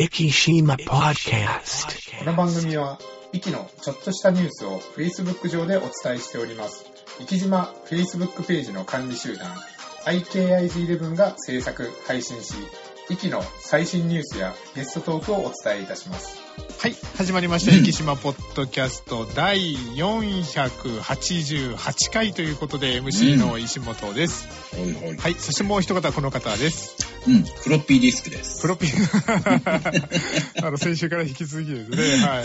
イキシマポッキスこの番組は、イキのちょっとしたニュースを Facebook 上でお伝えしております。イキ島 Facebook ページの管理集団、IKIG11 が制作、配信し、イキの最新ニュースやゲストトークをお伝えいたします。はい、始まりました。生島ポッドキャスト第488回ということで、MC の石本です。ほいほい。はい、そしてもう一方この方です。うん、フロッピーディスクです。プロピ あの、先週から引き続きですね。はい。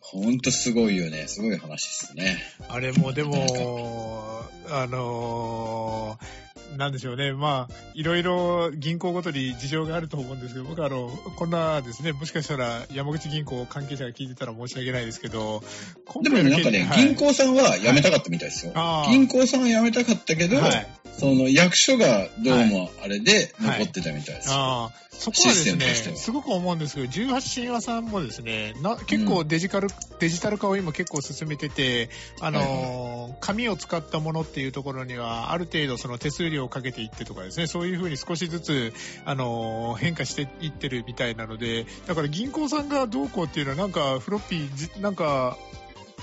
ほんとすごいよね。すごい話ですね。あれもでも、あのーなんでしょうね。まあ、いろいろ銀行ごとに事情があると思うんですけど、僕あの、こんなですね、もしかしたら山口銀行関係者が聞いてたら申し訳ないですけど、今でもね、なんかね、はい。銀行さんは辞めたかったみたいですよ。あー。銀行さんは辞めたかったけど、はい。その役所がどうもあれではい。残ってたみたいです。ああ、そこはですねすごく思うんですけど、18神話さんもですね、な結構デジカル、デジタル化を今結構進めてて、あのー紙を使ったものっていうところには、ある程度その手数料をかけていってとかですね、そういうふうに少しずつ、あの変化していってるみたいなので、だから銀行さんがどうこうっていうのは、なんかフロッピー、なんか、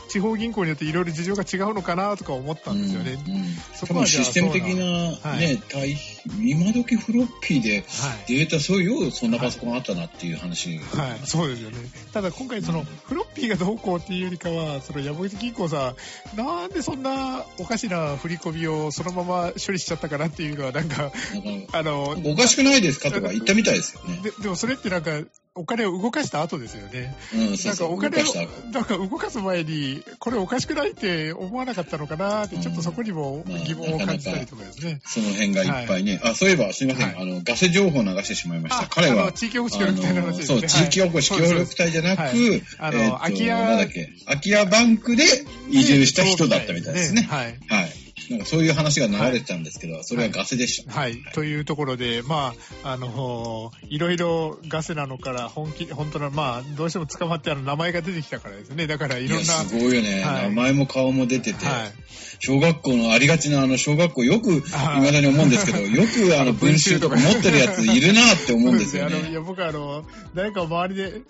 地方銀行によっていろいろ事情が違うのかなとか思ったんですよね。うんうんそこはシステム的なはいね、対今時フロッピーではい。データそうよ、そんなパソコンあったなっていう話。はい、そうですよね。ただ今回そのフロッピーがどうこうっていうよりかは、その山口銀行さん、なんでそんなおかしな振り込みをそのまま処理しちゃったかなっていうのはなんか、なんかあの、おかしくないですかとか言ったみたいですよね。ででもそれってなんか、お金を動かした後ですよね。うん、そなんそう。お金をなんか動かす前に、これおかしくないって思わなかったのかなって、ちょっとそこにも疑問を感じたりとかですね。その辺がいっぱいね。あ、そういえば、すいません。はいあの、ガセ情報流してしまいました。あ彼は地域おこし協力隊の話ですね。そう、地域おこし協力隊じゃなく、はいあの空き家なんだっけ、空き家バンクで移住した人だったみたいですね。はい。はい。なんかそういう話が流れてたんですけど、それはガセでした。はい。というところで、まあ、あの、いろいろガセなのから、本気、本当の、まあ、どうしても捕まってあの名前が出てきたからですね。だからいろんな、すごいよね。はい名前も顔も出てて、はい。小学校のありがちなあの小学校よく、未あーだに思うんですけど、よくあの文集とか持ってるやついるなって思うんですよそうあの、いね。や、僕あの、誰か周りで、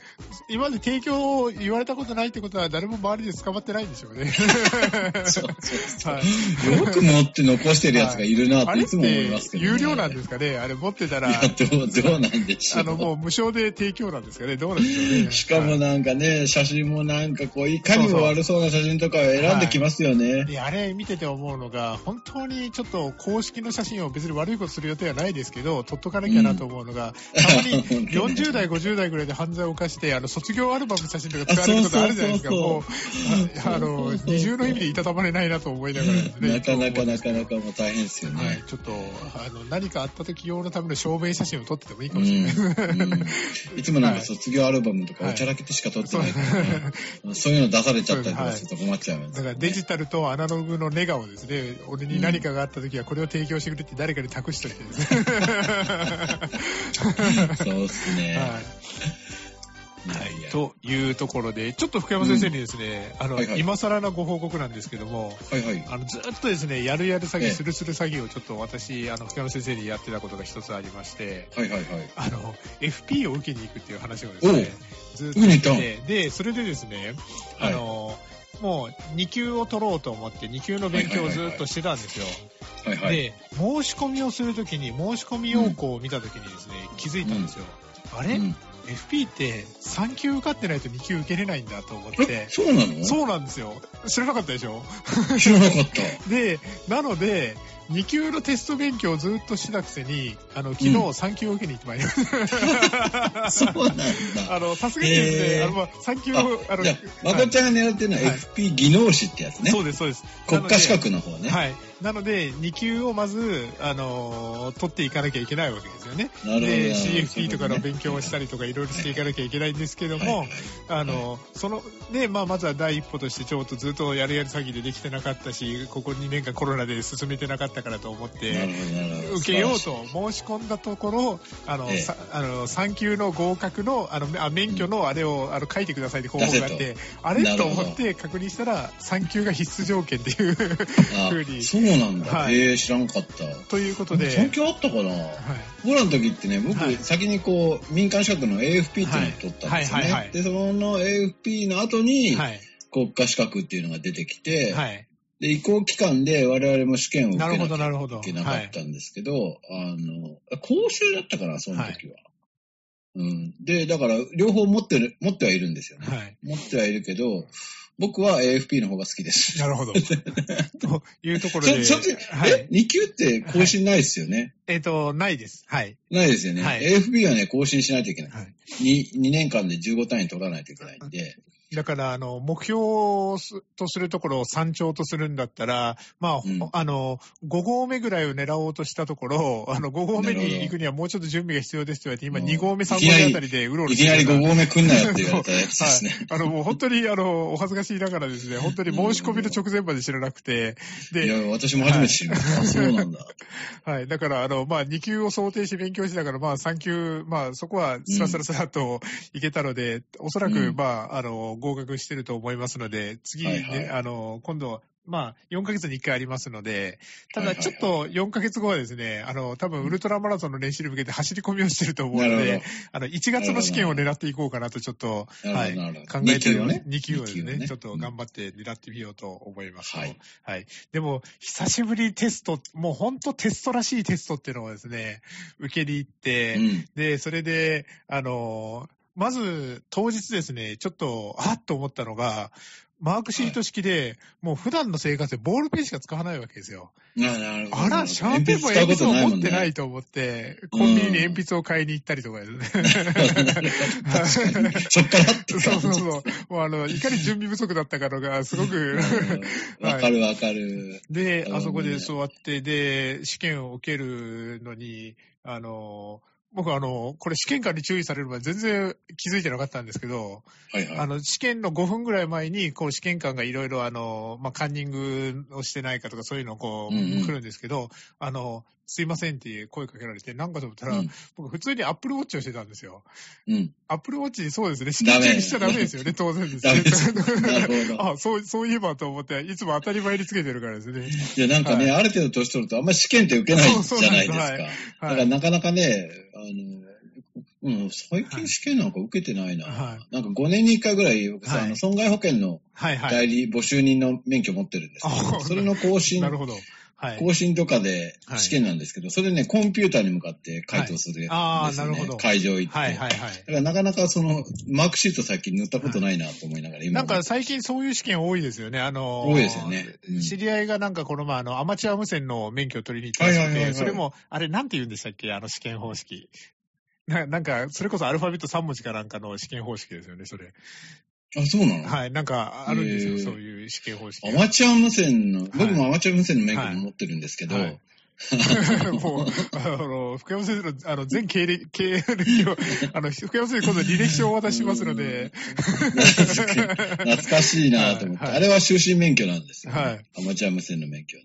今まで提供を言われたことないってことは、誰も周りで捕まってないんでしょうね。そうそうはい。よく持って残してるやつがいるなっっていつも思いてますけど、ね。有料なんですかね？あれ持ってたら、どう、どうなんでしょう。あの、もう無償で提供なんですかね？どうなんでしょうね？しかもはいなんかね、写真もなんかこう、いかにも悪そうな写真とかを選んできますよね。で、あれ見てて思うのが、本当にちょっと公式の写真を別に悪いことする予定はないですけど、撮っとかなきゃなと思うのが、たまに本当に40代、50代ぐらいで犯罪を犯して、あの、卒業アルバムの写真とか使われることあるじゃないですか。もう、ああの、二重の意味でいたたまれないなと思いながらですね。なかなかなかなかもう大変ですよね。はい、ちょっと、あの、何かあった時用のための証明写真を撮っててもいいかうもしれない。んうん。いつもなんか卒業アルバムとかおちゃらけてしか撮ってない。からね、そういうの出されちゃったりとかすると困っちゃうね。だからデジタルとアナログのネガをですね、俺に何かがあった時はこれを提供してくれって誰かに託しといてですね。そうっすね。はいいやい。やというところで、ちょっと福山先生にですね、あの、はいはい。今更のご報告なんですけども、はいはい。あの、ずっとですね、やるやる詐欺、ええ。するする詐欺をちょっと私、あの、福山先生にやってたことが一つありまして、はいはいはい。あの、FP を受けに行くっていう話をですね、ずっと受けに行ったの？てで、それでですね、あはい。の、もう2級を取ろうと思って2級の勉強をずっとしてたんですよ。はいはい。で、申し込みをするときに、申し込み要項を見たときにですね、気づいたんですよ。あれ、うん FP って3級受かってないと2級受けれないんだと思っえて、そうなの？そうなんですよ。知らなかったでしょ？知らなかった。で、なので、2級のテスト勉強をずっとしてたくせに、あの、昨日うん3級を受けに行ってまいりました。そうなんだ。あの、さすがにですね、へーあの、まあ、3級を、あの、まこちゃんが狙ってるのははい FP 技能士ってやつね。そうです、そうです。国家資格の方ね。はい。なので、2級をまず、あのー取っていかなきゃいけないわけですよね。で、CFP とかの勉強をしたりとか、いろいろしていかなきゃいけないんですけども、はいあの、その、で、まあ、まずは第一歩として、ちょっとずっとやるやる詐欺でできてなかったし、ここ2年間コロナで進めてなかったからと思って。受けようと申し込んだところ、あの、ええ。さあの3級の合格の、あの、あ免許のあれを、あの、書いてくださいって項目があっ出て、あれ？と思って確認したら、3級が必須条件っていうらしいあ風になんだ。はいええ知らんかった。ということで、産経あったかなはい僕らの時ってね、僕、はい先にこう、民間資格の AFP っていうのを取ったんです。ねで、その AFP の後に、はい。国家資格っていうのが出てきて、はい。で、移行期間で我々も試験を受けなきゃいけなかったんですけど、あの、講習だったかな、その時は。うん。で、だから、両方持ってる、持ってはいるんですよね。はい。持ってはいるけど、僕は AFP の方が好きです。なるほど。というところで、そ、はいえ、2級って更新ないですよね。えっ、と、ないです。はい。ないですよね。はい AFP はね、更新しないといけない。はい。2, 2年間で15単位取らないといけないんで。だから、あの、目標とするところを山頂とするんだったら、まあ、うんあの、5合目ぐらいを狙おうとしたところ、あの、5合目に行くにはもうちょっと準備が必要ですと言われて、今うん2合目、3合目あたりでうろうろいきなり5合合目来んなよって言われたやつですね。あの、もう本当に、あの、お恥ずかしいながらですね、本当に申し込みの直前まで知らなくて、で、いや、私も初めて知りました。あそうなんだ。はい。だから、あの、まあ、2級を想定して勉強しながら、まあ、3級、まあ、そこはスラスラスラっといけたので、おそらく、うんまあ、あの、合格してると思いますので、次、はいはいね、あの、今度、まあ、4ヶ月に1回ありますので、ただ、はいはいはいちょっと4ヶ月後はですね、あの、多分、ウルトラマラソンの練習に向けて走り込みをしてると思うので、。あの、1月の試験を狙っていこうかなと、ちょっと、なはい。考えております。2 2級をですね二級をちょっと頑張って狙ってみようと思います。はい。はい。でも、久しぶりにテスト、もう本当テストらしいテストっていうのをですね、受けに行って、うん。で、それで、あの、まず当日ですね、ちょっと、あっと思ったのが、マークシート式で、もう普段の生活でボールペンしか使わないわけですよ。あら、シャーペンも鉛筆も持ってないと。と思って、コンビニに鉛筆を買いに行ったりとかですね。そっからって そうそう。そう。もうあの、いかに準備不足だったかのが、すごく、うん わかるわかる。で、うんあそこで座って、で、試験を受けるのに、あの、僕あの、これ試験官に注意されるまで全然気づいてなかったんですけど、はいはい。あの、試験の5分ぐらい前に、こう、試験官がいろいろあの、まあ、カンニングをしてないかとかそういうのをこう、うんうん来るんですけど、あの、すいませんって声かけられて、なんかと思ったら、うん僕普通にアップルウォッチをしてたんですよ。うん。アップルウォッチ、そうですね。試験中にしちゃダメですよね、当然ですね。あ、そう、そういえばと思って、いつも当たり前につけてるからですね。いや、なんかね、はある程度年取るとあんまり試験って受けないじゃないですか。そうそうですだはいからなかなかね、あの、うん、最近試験なんか受けてないな。はなんか5年に1回ぐらい、僕さ、はいあの損害保険のはいはい。代理、募集人の免許持ってるんですけど、あそれの更新なるほど。はい。更新とかではい試験なんですけど、それね、コンピューターに向かって回答するんですよね。あーなるほど会場行って。はいはいはい。だからなかなかその、マークシート最近塗ったことないなと思いながら、今も。なんか最近そういう試験多いですよね。あのー多いですよねうん知り合いがなんかこの前あのアマチュア無線の免許を取りに行ったらしくて、はいはいはいはいそれも、あれなんて言うんでしたっけ？あの試験方式。ななんか、それこそアルファベット3文字かなんかの試験方式ですよね、それ。あ、そうなの？はい。なんかあるんですよ、そういう試験方式アが。マチュア無線の、僕もアマチュア無線の免許も持ってるんですけど、はい。もう、あの、福山先生の、あの、全経歴、経歴を、あの、福山先生今度履歴書をお渡ししますので、懐かしいなと思って、はい。はいあれは終身免許なんですよ、ね。はい。アマチュア無線の免許ね。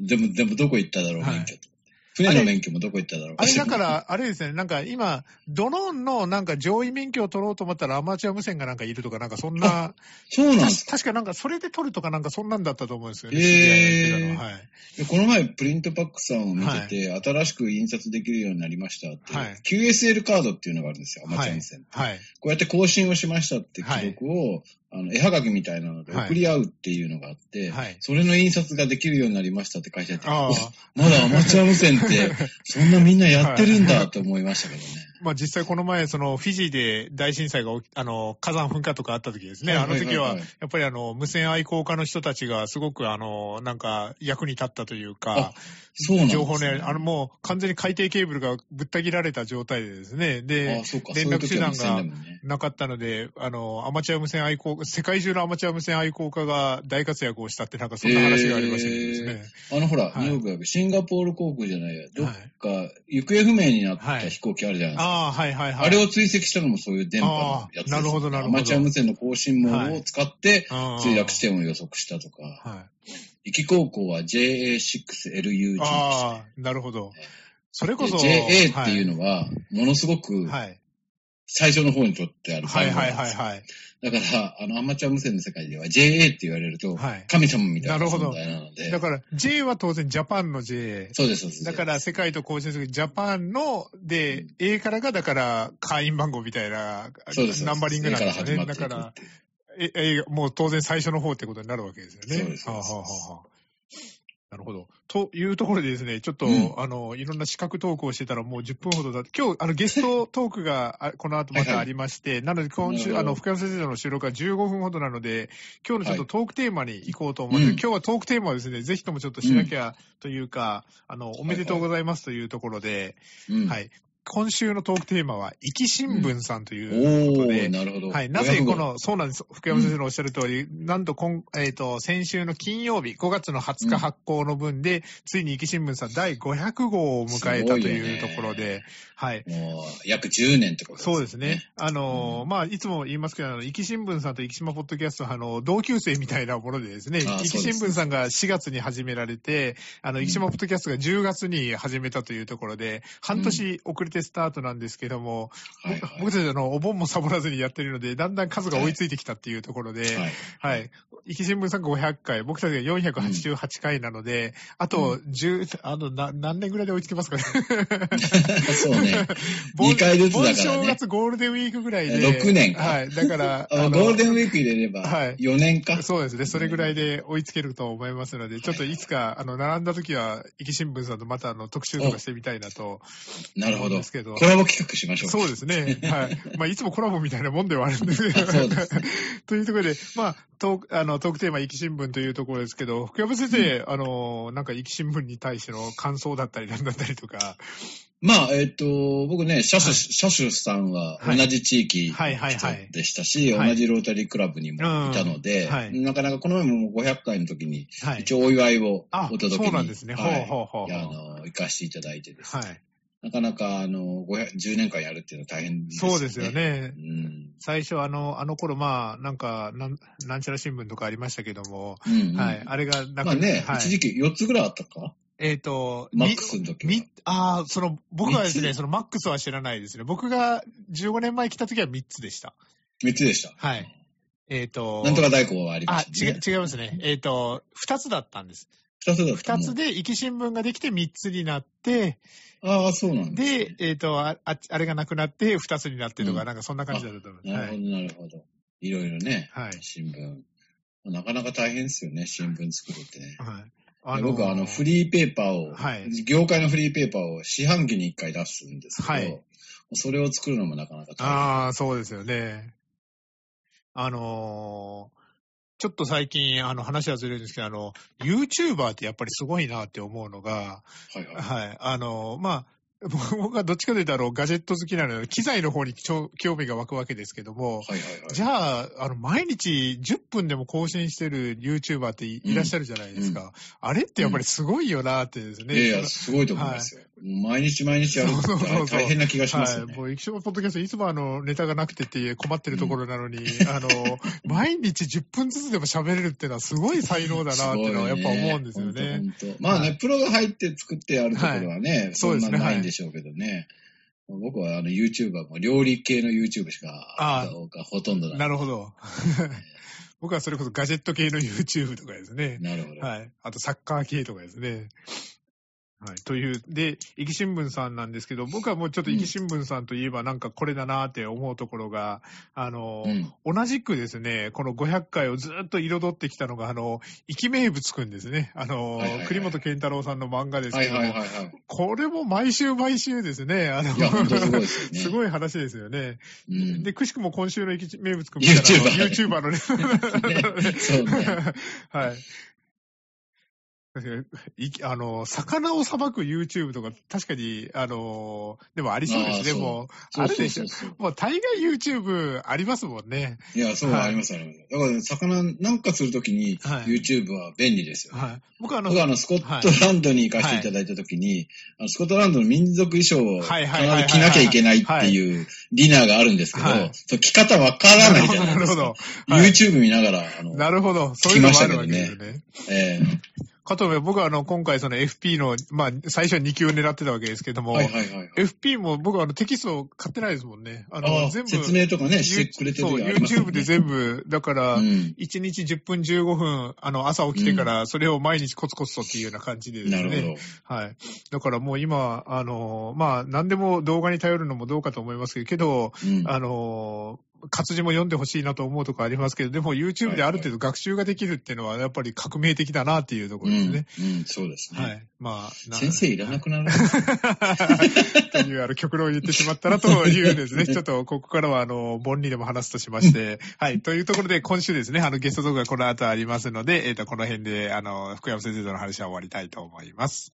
でも、でもどこ行っただろう、はい。免許と。船の免許もどこ行っただろうあれだか、ら、あれですね、なんか今、ドローンのなんか上位免許を取ろうと思ったらアマチュア無線がなんかいるとか、なんかそんな、そうなんです確確かなんかそれで取るとかなんかそんなんだったと思うんですよね。へー。は。はい。でこの前、プリントパックさんを見てて、新しく印刷できるようになりましたって、はい。QSL カードっていうのがあるんですよ、アマチュア無線って。はい。こうやって更新をしましたって記録を、あの絵はがきみたいなので送り合うっていうのがあって、はい。それの印刷ができるようになりましたって書いてあって、あまだアマチュア無線って、そんなみんなやってるんだと思いましたけどね。まあ実際この前、そのフィジーで大震災が起き、あの、火山噴火とかあった時ですね。あの時は、やっぱりあの、無線愛好家の人たちがすごくあの、なんか役に立ったというか、そうなんです、ね、情報ね、あのもう完全に海底ケーブルがぶった切られた状態でですね。で連絡手段がなかったので、あの、アマチュア無線愛好家、世界中のアマチュア無線愛好家が大活躍をしたって、なんかそんな話がありましたけどですね。あのほら、はいニューヨークシンガポール航空じゃないや、どっはいか、行方不明になっはいた飛行機あるじゃないですか。ああ、はいはいはい。あれを追跡したのもそういう電波のやつですよあーなるほどなるほどアマチュア無線の更新網を使って墜落地点を予測したとか、はい。行き高校は JA6LUG でああ、なるほど。それこそ、JA っていうのは、ものすごく、はい。最初の方にとってあるはいはいはいはい。だから、あの、アマチュア無線の世界では JA って言われると、はい神様みたいななるほど存在なので。だから、J は当然ジャパンの J。そうです、そうです。だから世界と交信するジャパンの、で、A からがだから会員番号みたいな、そうです。ナンバリングなんですよね。だからえ、え、もう当然最初の方ってことになるわけですよね。そうですはあはあはあなるほど。というところでですね、ちょっと、うん。あの、いろんな資格トークをしてたらもう10分ほどだって、今日、あの、ゲストトークがあこの後またありまして、なので今週、あの、福山先生との収録は15分ほどなので、今日のちょっとトークテーマに行こうと思うので、うん。今日はトークテーマをですね、ぜひともちょっとしなきゃというか、あの、おめでとうございますというところで、うん。はい。今週のトークテーマは、壱岐新聞さんということで、おー、なるほど。はい。なぜこ500号、の、そうなんです。福山先生のおっしゃる通り、なんと今、えっ、と、先週の金曜日、5月の20日発行の分で、ついに壱岐新聞さん第500号を迎えたというところで、はい。もう、約10年ってことですそうですね。。あのーうんまあ、いつも言いますけど、あの、壱岐新聞さんと壱岐島ポッドキャストは、あの、同級生みたいなものでですね、あ壱岐新聞さんが4月に始められて、あの、壱岐島ポッドキャストが10月に始めたというところで、半年遅れてスタートなんですけども、はいはい僕たちあの、お盆もサボらずにやってるので、だんだん数が追いついてきたっていうところで、はい。はい。壱岐新聞さんが500回、僕たちが488回なので、あと10、あの、な、何年ぐらいで追いつけますかね。そうね。盆2回ずつだからね盆正月ゴールデンウィークぐらいで。6年かはい。だから、あゴールデンウィーク入れればはい、4年か。そうですね。それぐらいで追いつけると思いますので、ちょっといつか、あの、並んだ時は、壱岐新聞さんとまたあの、特集とかしてみたいなと。なるほど。思うんですけど。コラボ企画しましょう。か。そうですね。はい。まあ、いつもコラボみたいなもんではあるんで。すけど。あそうですね。というところで、まあ、トーク、あの、トークテーマ、壱岐新聞というところですけど、福山先生、あの、なんか壱岐新聞に対しての感想だったりなんだったりとか、まあ、えっ、と、僕ね、シャシュ、はい。シャシュさんははい。同じ地域でしたし、はい同じロータリークラブにもいたので、うん。はい。なかなかこの前も500回の時に、はい。一応お祝いをあお届けに、そうなんですね。はいほうほうほう。ほうあの、行かせていただいてですね、はい。なかなか、あの、500 10年間やるっていうのは大変ですそうですよ。ねう。ん。最初、あの、あの頃、まあ、なんか、なん、なんちゃら新聞とかありましたけども、うん、うん。はい。あれが、なんか、まあね、はい、一時期4つぐらいあったか？えっ、と、マックスの時はみ、ああ、その、僕はですね、そのマックスは知らないですね。僕が15年前来た時は3つでした。?3 つでした。はい。えっ、と、なんとか大根はありまあ、した、違ね。う、違いますね。えっ、と、2つだったんです。2つだった2つで、壱岐新聞ができて3つになって、ああ、そうなんです、ね。で、えっ、とあ、ああれがなくなって2つになってとか、うんなんかそんな感じだったと思います。なるほど、なるほど。いろいろね、はい。新聞。なかなか大変ですよね、新聞作るってね。はい。僕はあのフリーペーパーを、はい業界のフリーペーパーを四半期に1回出すんですけど、はいそれを作るのもなかなか大変。ああ、そうですよね。あのーちょっと最近、あの、話はずれるんですけど、あの、YouTuber ってやっぱりすごいなって思うのが、はいはい。はい、あのーまあ、僕はどっちかというと、ガジェット好きなので、機材の方に興味が湧くわけですけども、はいはいはい。じゃあ、あの、毎日10分でも更新してる YouTuber っていいらっしゃるじゃないですか。あれってやっぱりすごいよなってですね。いやいや、すごいと思いますよ。もう毎日毎日やるって大変な気がしますよはい。ね。もう、液晶ポッドキャスト、いつもあの、ネタがなくてって困ってるところなのに、あの、毎日10分ずつでも喋れるっていうのはすごい才能だなっていうのはやっぱ思うんですよね。本当本当まあね、はいプロが入って作ってやるところはね、そうですねそんなないんでしょうけどね。僕はあの YouTuber も料理系の YouTube しか、ほとんどだ。なるほど。僕はそれこそガジェット系の YouTube とかですね。なるほど。はい。あとサッカー系とかですね。はい。という、で、壱岐新聞さんなんですけど、僕はもうちょっと壱岐新聞さんといえばなんかこれだなって思うところが、あの、うん。同じくですね、この500回をずっと彩ってきたのが、あの、生き名物くんですね。あの、はいはいはい栗本健太郎さんの漫画ですはいけども、はいはいはい。これも毎週毎週ですね、あの、すごね。すごい話ですよね。うん。で、くしくも今週の生き名物くんみたいな YouTuber あの ね。そうね。はい あの、魚をさばく YouTube とか、確かに、あの、でもありそうですね、もう。あるでしょ。もう大概 YouTube ありますもんね。いや、そう、はいありますあります。だから、魚なんかするときに、はい YouTube は便利ですよ。はい。僕はあの、僕はあの、スコットランドに行かせていただいたときに、あのスコットランドの民族衣装を必ず着なきゃいけないっていうディナーがあるんですけど、はいその着方わからないじゃないですか。なるほど。はい YouTube 見ながら、あの、なるほど。そういうのもあるわけですね。えかとめ僕はあの、今回その FP の、まあ、最初は2級を狙ってたわけですけども、はいはいはいはい。FP も僕はあのテキスト買ってないですもんね。あの、ああ全部、説明とかね、してくれてるそう、YouTube で全部、だから、うん。1日10分15分、あの、朝起きてから、それを毎日コツコツとっていうような感じでですなるほね。はい。だからもう今、あの、まあ、何でも動画に頼るのもどうかと思いますけど、ど。うん。あの、活字も読んでほしいなと思うとこありますけど、でも YouTube である程度学習ができるっていうのはやっぱり革命的だなっていうところですね。うん、うん、そうですね。はい。まあ、な先生いらなくなる。という、あの、極論を言ってしまったらというですね、ちょっと、ここからは、あの、本理でも話すとしまして、はい、というところで、今週ですね、あの、ゲスト動画がこの後ありますので、えっ、と、この辺で、あの、福山先生との話は終わりたいと思います。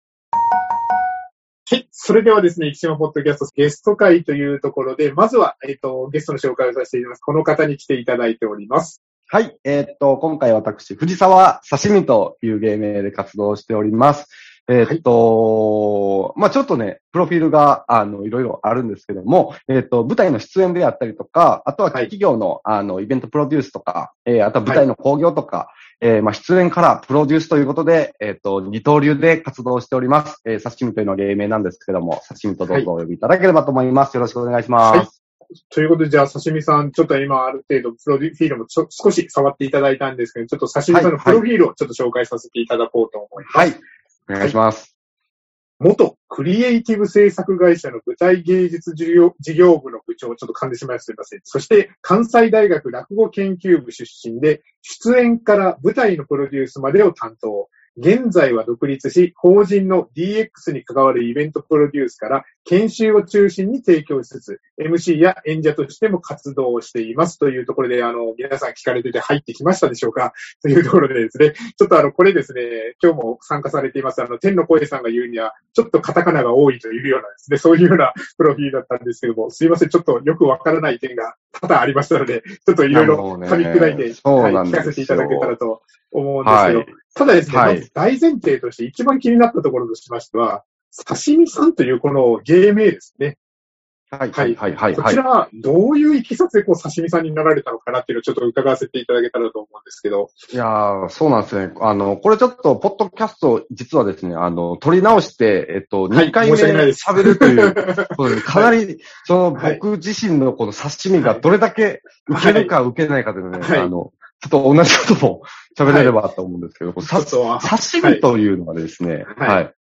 はい。それではですね、生島ポッドキャストゲスト会というところで、まずは、えっ、と、ゲストの紹介をさせていただきます。この方に来ていただいております。はい。えーっと、今回私、藤沢刺身という芸名で活動しております。えーっと、まあちょっとね、プロフィールが、あの、いろいろあるんですけども、えーっと、舞台の出演であったりとか、あとははい企業の、あの、イベントプロデュースとか、えーあとは舞台の興行とか、えーまあ出演からプロデュースということで、えーっと、二刀流で活動しております。えー刺身というのは芸名なんですけども、刺身とどうぞお呼びいただければと思います。よろしくお願いします。はいということで、じゃあ、刺身さん、ちょっと今、ある程度、プロフィールもちょ少し触っていただいたんですけど、ちょっと刺身さんのプロフィールをちょっと紹介させていただこうと思います。はい。お願いします。元クリエイティブ制作会社の舞台芸術事業事業部の部長、ちょっと噛んでしまいすみません。そして、関西大学落語研究部出身で、出演から舞台のプロデュースまでを担当。現在は独立し、法人の DX に関わるイベントプロデュースから研修を中心に提供しつつ、MC や演者としても活動をしていますというところで、あの、皆さん聞かれてて入ってきましたでしょうかというところでですね、ちょっとあの、これですね、今日も参加されています、あの、天の声さんが言うには、ちょっとカタカナが多いというようなですね、そういうようなプロフィールだったんですけども、すいません、ちょっとよくわからない点が多々ありましたので、ちょっといろいろ噛み砕いて、はい、聞かせていただけたらと思うんですけど、はいただですね、はいまず大前提として一番気になったところとしましては、刺身さんというこの芸名ですね。はい。はい。はい。はい。こはいちら、どういういきさつでこう刺身さんになられたのかなっていうのをちょっと伺わせていただけたらと思うんですけど。いやーそうなんですね。あの、これちょっと、ポッドキャスト、実はですね、あの、撮り直して、えっと、はい2回目喋るという、そうですかなり、その、はい僕自身のこの刺身がどれだけ受けるか受けないかでね、はいあの、ちょっと同じことも喋れればと思うんですけど、こうさちょっと刺身というのはですね、はいはい。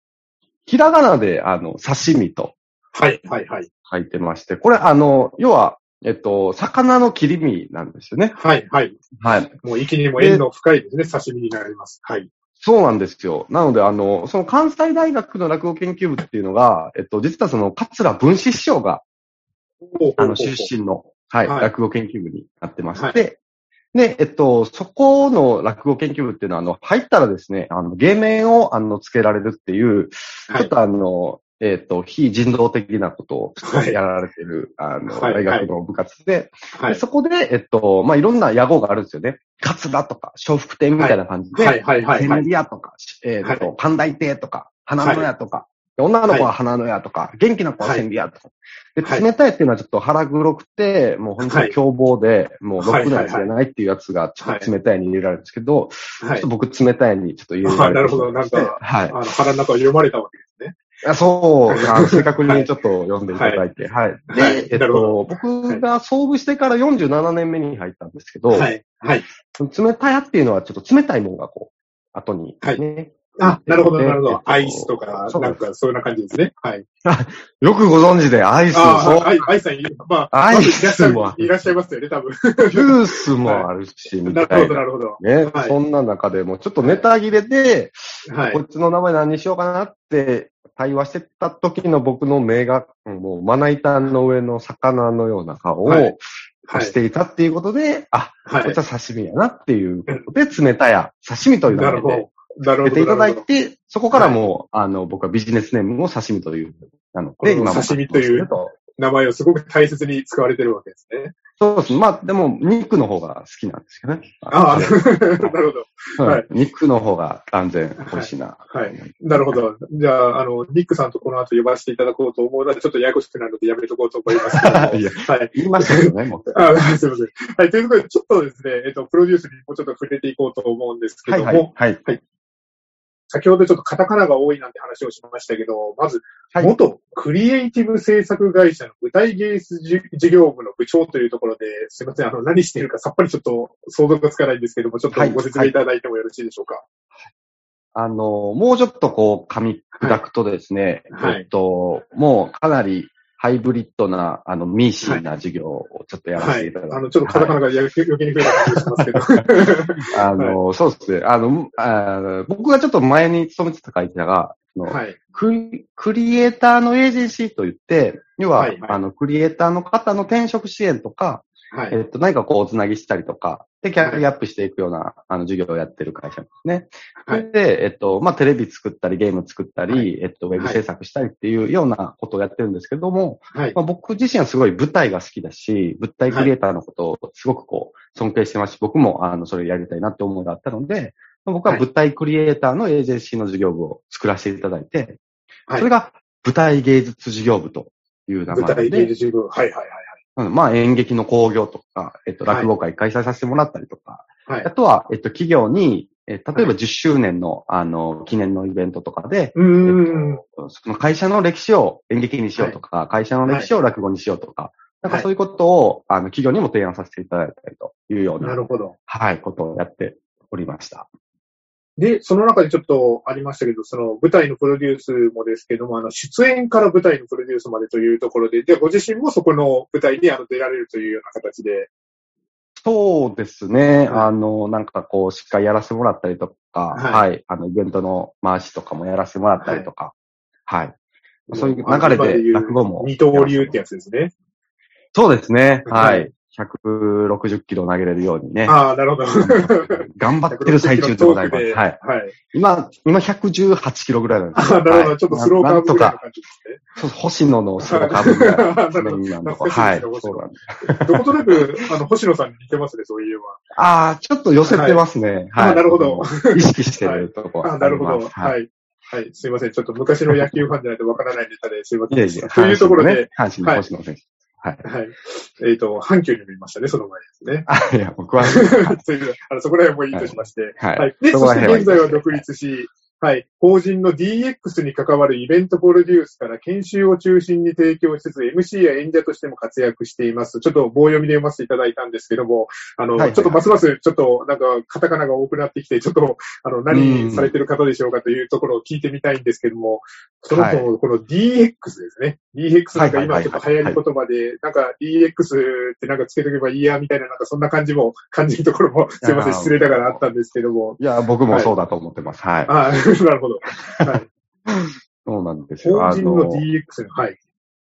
ひらがなで、あの、刺身とはい、はい、はい。書いてまして、これ、あの、要は、えっと、魚の切り身なんですよね。はい、はい。はい。もう息にも縁の深いですね、刺身になります。はい。そうなんですよ。なので、あの、その関西大学の落語研究部っていうのが、えっと、実はその、桂文枝師匠が、あの、出身の、はい、はい落語研究部になってまして、で、えっと、そこの落語研究部っていうのは、あの、入ったらですね、あの、芸名を、あの、つけられるっていう、はい。ちょっとあの、えっと、非人道的なことをはいやられてる、あの、はい大学の部活で、はいで。そこで、えっと、まあ、いろんな野号があるんですよね。勝田とか、笑福亭みたいな感じで、はい、はい、はい。千はい里屋とか、えーと、はパンダイ亭とか、花の屋とか、で女の子は花の屋とか、元気な子は千里屋とか。はいで、冷たいっていうのはちょっと腹黒くて、もう本当に凶暴で、もうろくなやつじゃないっていうやつが、ちょっと冷たいに入れられるんですけど、はいちょっと。僕冷たいにちょっと入れられてあなるほどなんかはい。あの、腹の中を読まれたわけですね。あそう、正確にちょっと読んでいただいて、はい。はいで、えっなるほと、僕が創部してから47年目に入ったんですけど、はい。はい。冷たやっていうのはちょっと冷たいものがこう、後にはいね、あ、なるほど、なるほえっど。とアイスとか、なんか、そういう感じですね。はい。よくご存知で、アイス、そうああ、アイアイさん、まあ、アイスもいらっしゃいますよね、多分。ジュースもあるし、みたなるほど、ないな。るほど。ね、はいそんな中でも、ちょっとネタ切れで、はい。こいつの名前何にしようかなって対話してた時の僕の目が、もうまな板の上の魚のような顔をはいはいし。ていたっていうことで、あ、はいこいつ。は刺身やなっていうことで、冷たや刺身という名前でなるていただいて、そこからもう、あの、僕はビジネスネームを刺身という、なので、今も刺身という名前をすごく大切に使われてるわけですね。そうです。まあ、でも、肉の方が好きなんですけどね。ああ、なるほど。ははいい肉の方が断然美味しいな。はい。なるほど。じゃあ、あの、ニックさんとこの後呼ばせていただこうと思うので、ちょっとややこしくなるのでやめとこうと思います はい。言いましたけどね、もう。あすいません。はい。ということで、ちょっとですね、えっと、プロデュースにもうちょっと触れていこうと思うんですけはいども、はい。はい。先ほどちょっとカタカナが多いなんて話をしましたけど、まず、はい。元クリエイティブ制作会社の舞台芸術事事業部の部長というところで、すいません、あの、何しているかさっぱりちょっと想像がつかないんですけども、ちょっとはい。ご説明いただいてもよろしいでしょうか？あの、もうちょっとこう、噛み砕くとですね、はい。えっと、もうかなりハイブリッドな、あの、ミーシーな授業をちょっとやらせはいていただいて。。あの、ちょっとカタカナが余計余計に増えた感じがしますけど。あの、そうですね。あの、あ僕がちょっと前に勤めてた会社が、はい。クリクリエイターのエージェンシーといって、要は、はいはいあの、クリエイターの方の転職支援とか、はい。えっと、何かこう、おつなぎしたりとか、で、キャリアアップしていくような、あの、授業をやってる会社ですね。はい。で、えっと、まあ、テレビ作ったり、ゲーム作ったり、はい。えっと、ウェブ制作したりっていうようなことをやってるんですけども、はい。まあ、僕自身はすごい舞台が好きだし、物体クリエイターのことをすごくこう、尊敬してますし、僕も、あの、それをやりたいなって思いがあったので、まあ僕ははい。舞台クリエイターのエージェンシーの授業部を作らせていただいて、はい。それが舞台芸術事業部という名舞台前で、芸術部。はいはいはいうんまあ演劇の興行とか、えっと、はい落語会開催させてもらったりとか、はい。はい。あとは、えっと、企業に、え例えば10周年の、あの、記念のイベントとかで、うーん。えっとその会社の歴史を演劇にしようとか、会社の歴史を落語にしようとか、なんかそういうことを、あの、企業にも提案させていただいたりというような、なるほど。はい、ことをやっておりました。で、その中でちょっとありましたけど、その舞台のプロデュースもですけども、あの、出演から舞台のプロデュースまでというところで、で、ご自身もそこの舞台にあの出られるというような形で、そうですね。はいあの、なんかこう、しっかりやらせてもらったりとか、はいはい、あの、イベントの回しとかもやらせてもらったりとか、はい。そういう流れで落語も。二刀流ってやつですね。そうですね。ははいい。160キロ投げれるようにね。ああ、なるほど。頑張ってる最中でございます。はい。はい。今、今118キロぐらいなんですああ、なるほど。ちょっとスローカーブとぐらいのか、感じですね。そう星野のスローカーブぐらいですね、なるほど今のとはい。そうなんです。どことなく、あの、星野さんに似てますね、そういえば。ああ、ちょっと寄せてますね。あはい。なるほど意識してるとこああ、なるほど。は。はいい。はい。すいません。ちょっと昔の野球ファンじゃないとわからないネタですいません。いえいえ。というところで、阪神の星野選手。はい。はい。えっ、と、阪急にもいましたね、その前ですね。あ、いや、僕は、というあのそこら辺もいいとしまして。はいはい。で、そして現在は独立し、はい。法人の DX に関わるイベントプロデュースから研修を中心に提供しつつ、MC や演者としても活躍しています。ちょっと棒読みで読ませていただいたんですけども、あの、はいはいちょっとますます、ちょっとなんか、カタカナが多くなってきて、ちょっと、あの、何されてる方でしょうかというところを聞いてみたいんですけども、そのはいこの DX ですね。DX なんか今ちょっと流行り言葉で、なんか DX ってなんかつけとけばいいや、みたいな、なんかそんな感じも、感じるところも、すいません、失礼ながらあったんですけども。いや、僕もそうだと思ってます。はい。ああ、なるほど。はい。そうなんですよ。法人のあの DX の、はい。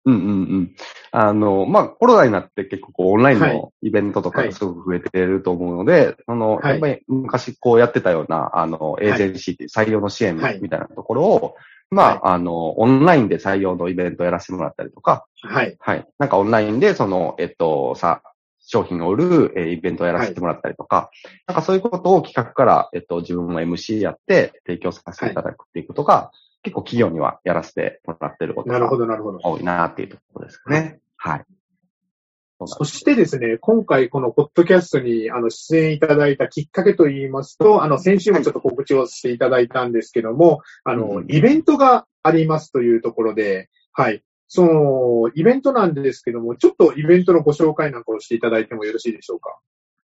うんうんうん。あの、まあ、コロナになって結構こうオンラインはいのイベントとかすごく増えてると思うので、その、はいやっぱり昔こうやってたような、あの、エージェンシーっていう採用の支援はいみたいなところを、まあ、あの、オンラインで採用のイベントやらせてもらったりとか、はい。はい。なんかオンラインでその、えっと、さ、商品を売る、えーイベントをやらせてもらったりとか、なんかそういうことを企画から、えっと、自分も MC やって提供させていただくっていうことが、結構企業にはやらせてもらってることがなるほど、なるほど。多いなっていうところですかね。はい。そしてですね、今回このポッドキャストにあの出演いただいたきっかけといいますと、あの先週もちょっと告知をしていただいたんですけども、あのうん、イベントがありますというところで、はい。その、イベントなんですけども、ちょっとイベントのご紹介なんかをしていただいてもよろしいでしょうか？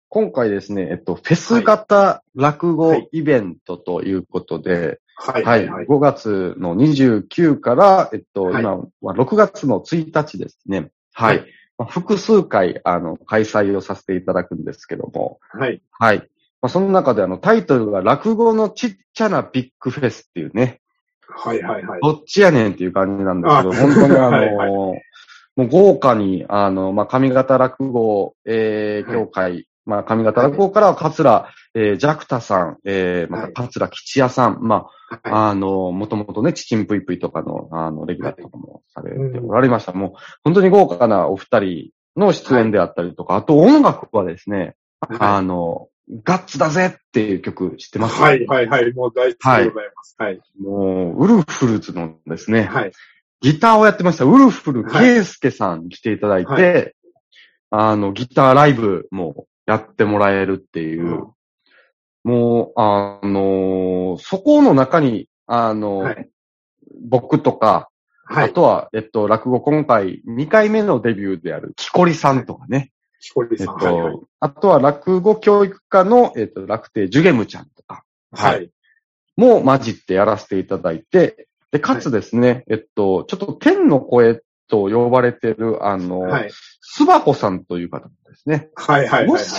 今回ですね、えっと、フェス型落語イベントということで、はい、は、はいい、はい。5月の29から、えっと、はい今は6月の1日ですね。はい。はいまあ複数回、あの、開催をさせていただくんですけども、はい。はい。まあ、その中であの、タイトルが落語のちっちゃなビッグフェスっていうね、はい、はい、はい。どっちやねんっていう感じなんですけど、あ本当にあの、はいはい。もう豪華に、あの、まあ、上方落語、えー、はい。協会、まあ、上方落語からは桂、えー、ジャクタさん、えー、またはい。桂吉也さん、まあ、はあの、もともとね、チチンプイプイとかの、あの、レギュラーとかもされておられました。もう、本当に豪華なお二人の出演であったりとか、あと音楽はですね、い。あの、ガッツだぜっていう曲知ってます？はい、はい、はい。もう大好きでございます。はい。もう、ウルフルズのですね、はい。ギターをやってました、ウルフルはいケイスケさんに来ていただいて、はあの、ギターライブもやってもらえるっていう、うんもう、あのーそこの中に、あのーはい僕とか、はい。あとは、えっと、落語今回2回目のデビューである、木こりさんとかね。さん。はいはい。と、あとは落語教育科の、えっと、楽亭ジュゲムちゃんとかはい。も混じってやらせていただいて、で、かつですね、えっと、ちょっと天の声と呼ばれてる、あの、はい。スバコさんという方ですね。はい。はい。はい。もし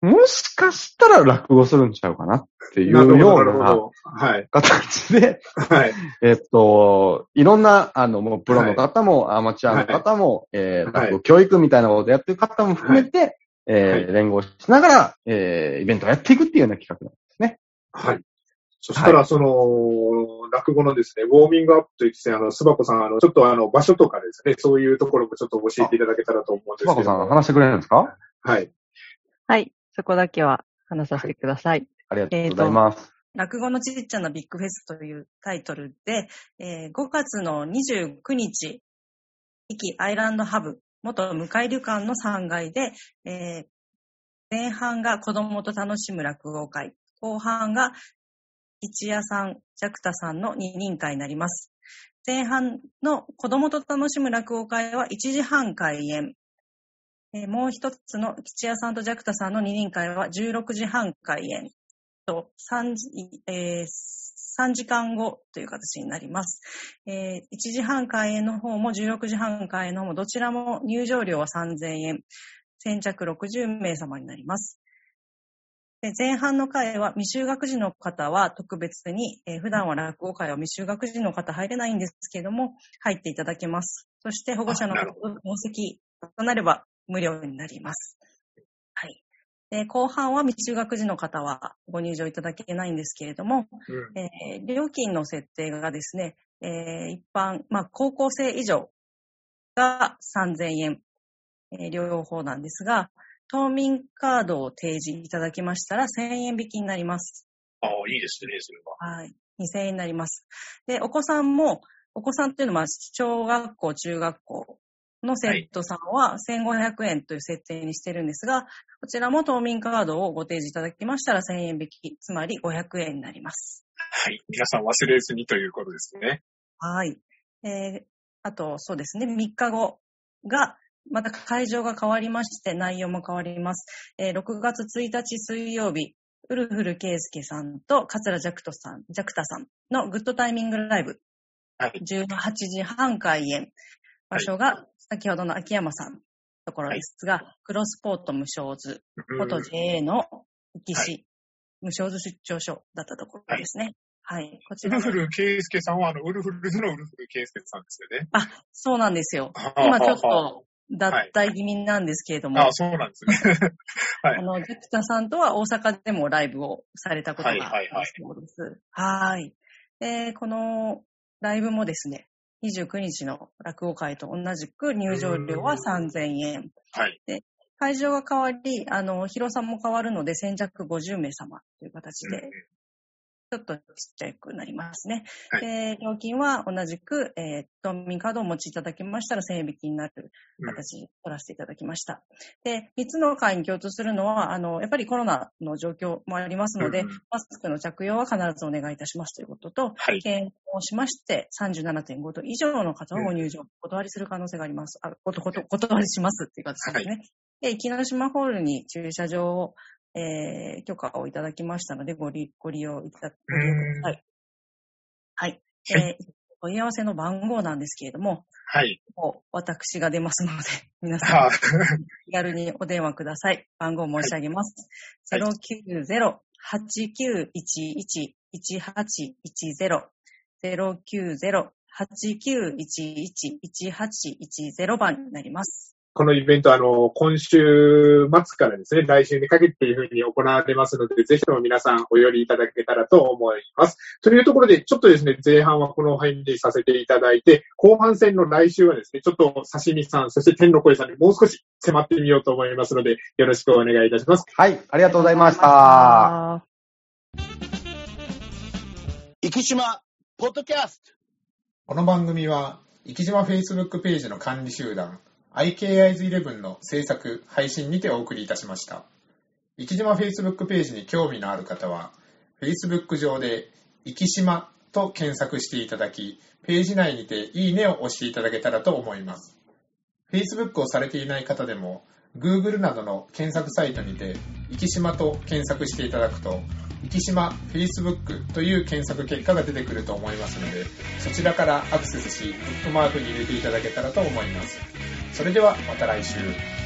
もしかしたら落語するんちゃうかなっていうような。形で、はい。えっと、いろんな、あの、もうプロの方も、アマチュアの方も、えー、はい落語教育みたいなことをやってる方も含めて、えーはい連合しながら、えー、イベントをやっていくっていうような企画なんですね。はい。そしたら、その、落語のですね、ウォーミングアップといって、あの、スバコさん、あの、ちょっとあの、場所とかですね、そういうところもちょっと教えていただけたらと思うんですけど。スバコさん話してくれるんですか？はい。はい。そこだけは話させてください。ありがとうございます。落語のちっちゃなビッグフェスというタイトルで、えー5月の29日、壱岐アイランドハブ、元向井旅館の3階で、えー前半が子供と楽しむ落語会、後半が一夜さん、ジャクタさんの二人会になります。前半の子供と楽しむ落語会は1時半開演。えーもう一つの吉谷さんとジャクタさんの二人会は16時半開演。と3時、えー3時間後という形になります。えー1時半開演の方も16時半開演の方もどちらも入場料は3000円。先着60名様になります。で前半の会は未就学児の方は特別に、えー普段は落語会は未就学児の方入れないんですけども、入っていただけます。そして保護者の方同席となれば無料になります。はい。で後半は未就学児の方はご入場いただけないんですけれども、うん。えー料金の設定がですね、えー一般、まあ、高校生以上が3000円、えー両方なんですが、島民カードを提示いただきましたら1000円引きになります。ああ、いいですね、それは。はい。2000円になります。で、お子さんも、お子さんっていうのは、小学校、中学校の生徒さんは1500円という設定にしてるんですが、こちらも島民カードをご提示いただきましたら1000円引き、つまり500円になります。はい。皆さん忘れずにということですね。はい。えーあと、そうですね、3日後が、また会場が変わりまして、内容も変わります。えー6月1日水曜日、ウルフル圭介さんと桂ジャクトさん、ジャクタさんのグッドタイミングライブ。はい18時半開演。場所が先ほどの秋山さんのところですが、クロスポート無償図、うん元 JA の浮きは市、無償図出張所だったところですね。はい。こちらのウルフル圭介さんは、あの、ウルフルズのウルフル圭介さんですよね。あ、そうなんですよ。今ちょっと脱退気味なんですけれども、ああ、そうなんですね。はいあの、ジャクタさんとは大阪でもライブをされたことがあるはいはいはいそうです。はい。で、このライブもですね、29日の落語会と同じく入場料は3000円。はい。会場が変わり、あの、広さも変わるので先着50名様という形うんで、ちょっとちっちゃくなりますね。はいで、料金は同じく、えー、ドミカードをお持ちいただきましたら1000円引きになるうん形で取らせていただきました。で、3つの会に共通するのは、あの、やっぱりコロナの状況もありますので、うんうんマスクの着用は必ずお願いいたしますということと、はい。検討しまして、37.5度以上の方はご入場、お断りする可能性があります。あ、こと、こと、お断りしますっていう形ですね。で、木の島ホールに駐車場を、えー、許可をいただきましたので、ご利、ご利用いただ、ご利用ください。はい。えー、問い合わせの番号なんですけれども、はい。もう私が出ますので、皆さんあ、気軽にお電話ください。番号申し上げます。はい090-8911-1810。090-8911-1810番になります。このイベント、あの、今週末からですね、来週にかけてというふうに行われますので、ぜひとも皆さんお寄りいただけたらと思います。というところで、ちょっとですね、前半はこの辺にさせていただいて、後半戦の来週はですね、ちょっと刺身さん、そして天の声さんにもう少し迫ってみようと思いますので、よろしくお願いいたします。はい、ありがとうございました。あ生島ポッドキャストこの番組は、生島 Facebook ページの管理集団、IKIs11 の制作、配信にてお送りいたしました。生島 Facebook ページに興味のある方は、Facebook 上で、生島と検索していただき、ページ内にていいねを押していただけたらと思います。Facebook をされていない方でも、Google などの検索サイトにて、生島と検索していただくと、生島 Facebook という検索結果が出てくると思いますので、そちらからアクセスし、ブックマークに入れていただけたらと思います。それではまた来週。